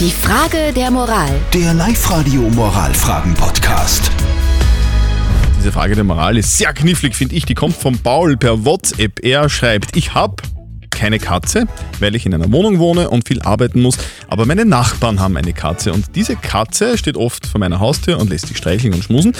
Die Frage der Moral. Der Live-Radio Moralfragen-Podcast. Diese Frage der Moral ist sehr knifflig, finde ich. Die kommt von Paul per WhatsApp. Er schreibt, ich habe keine Katze, weil ich in einer Wohnung wohne und viel arbeiten muss, aber meine Nachbarn haben eine Katze und diese Katze steht oft vor meiner Haustür und lässt sich streicheln und schmusen.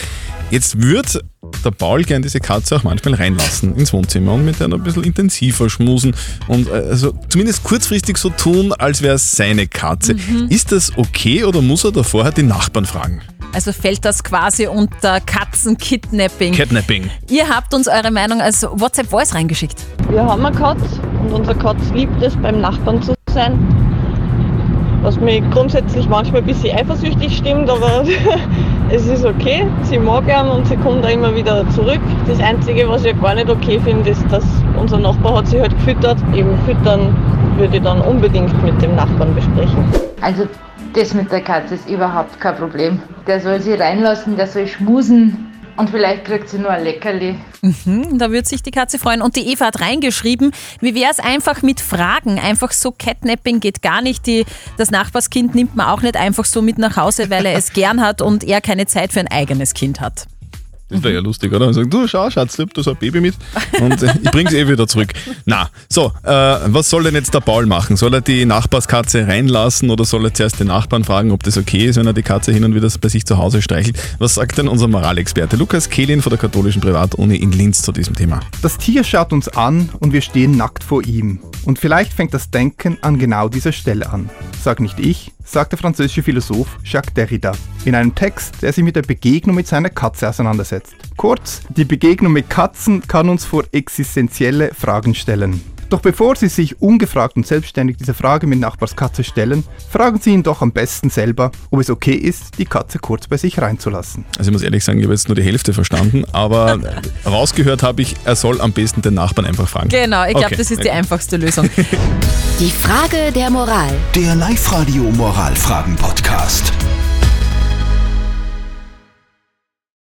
Jetzt wird der Paul gern diese Katze auch manchmal reinlassen ins Wohnzimmer und mit einer ein bisschen intensiver schmusen und äh, also zumindest kurzfristig so tun, als wäre es seine Katze. Ist das okay oder muss er da vorher die Nachbarn fragen? Also fällt das quasi unter Katzenkidnapping. Catnapping. Ihr habt uns eure Meinung als WhatsApp-Voice reingeschickt. Wir haben eine Katz und unser Katz liebt es, beim Nachbarn zu sein. Was mich grundsätzlich manchmal ein bisschen eifersüchtig stimmt, aber es ist okay. Sie mag ihn und sie kommt da immer wieder zurück. Das Einzige, was ich gar nicht okay finde, ist, dass unser Nachbar hat sie halt gefüttert. Eben füttern würde ich dann unbedingt mit dem Nachbarn besprechen. Also das mit der Katze ist überhaupt kein Problem. Der soll sie reinlassen, der soll schmusen und vielleicht kriegt sie nur ein Leckerli. Hm, Da würde sich die Katze freuen. Und die Eva hat reingeschrieben, wie wäre es einfach mit Fragen? Einfach so Catnapping geht gar nicht. Die, das Nachbarskind nimmt man auch nicht einfach so mit nach Hause, weil er es gern hat und er keine Zeit für ein eigenes Kind hat. Das wäre ja lustig, oder? Und sagen, du schau, Schatz, ich hab da so ein Baby mit und ich bring's eh wieder zurück. Na, so, äh, was soll denn jetzt der Paul machen? Soll er die Nachbarskatze reinlassen oder soll er zuerst den Nachbarn fragen, ob das okay ist, wenn er die Katze hin und wieder bei sich zu Hause streichelt? Was sagt denn unser Moralexperte Lukas Kehlin von der katholischen Privatuni in Linz zu diesem Thema? Das Tier schaut uns an und wir stehen nackt vor ihm. Und vielleicht fängt das Denken an genau dieser Stelle an. Sag nicht ich, sagt der französische Philosoph Jacques Derrida in einem Text, der sich mit der Begegnung mit seiner Katze auseinandersetzt. Kurz, die Begegnung mit Katzen kann uns vor existenzielle Fragen stellen. Doch bevor Sie sich ungefragt und selbstständig diese Frage mit Nachbars Katze stellen, fragen Sie ihn doch am besten selber, ob es okay ist, die Katze kurz bei sich reinzulassen. Also ich muss ehrlich sagen, ich habe jetzt nur die Hälfte verstanden, aber rausgehört habe ich, er soll am besten den Nachbarn einfach fragen. Genau, ich glaube, Okay. das ist die einfachste Lösung. Die Frage der Moral. Der Live-Radio Moralfragen-Podcast.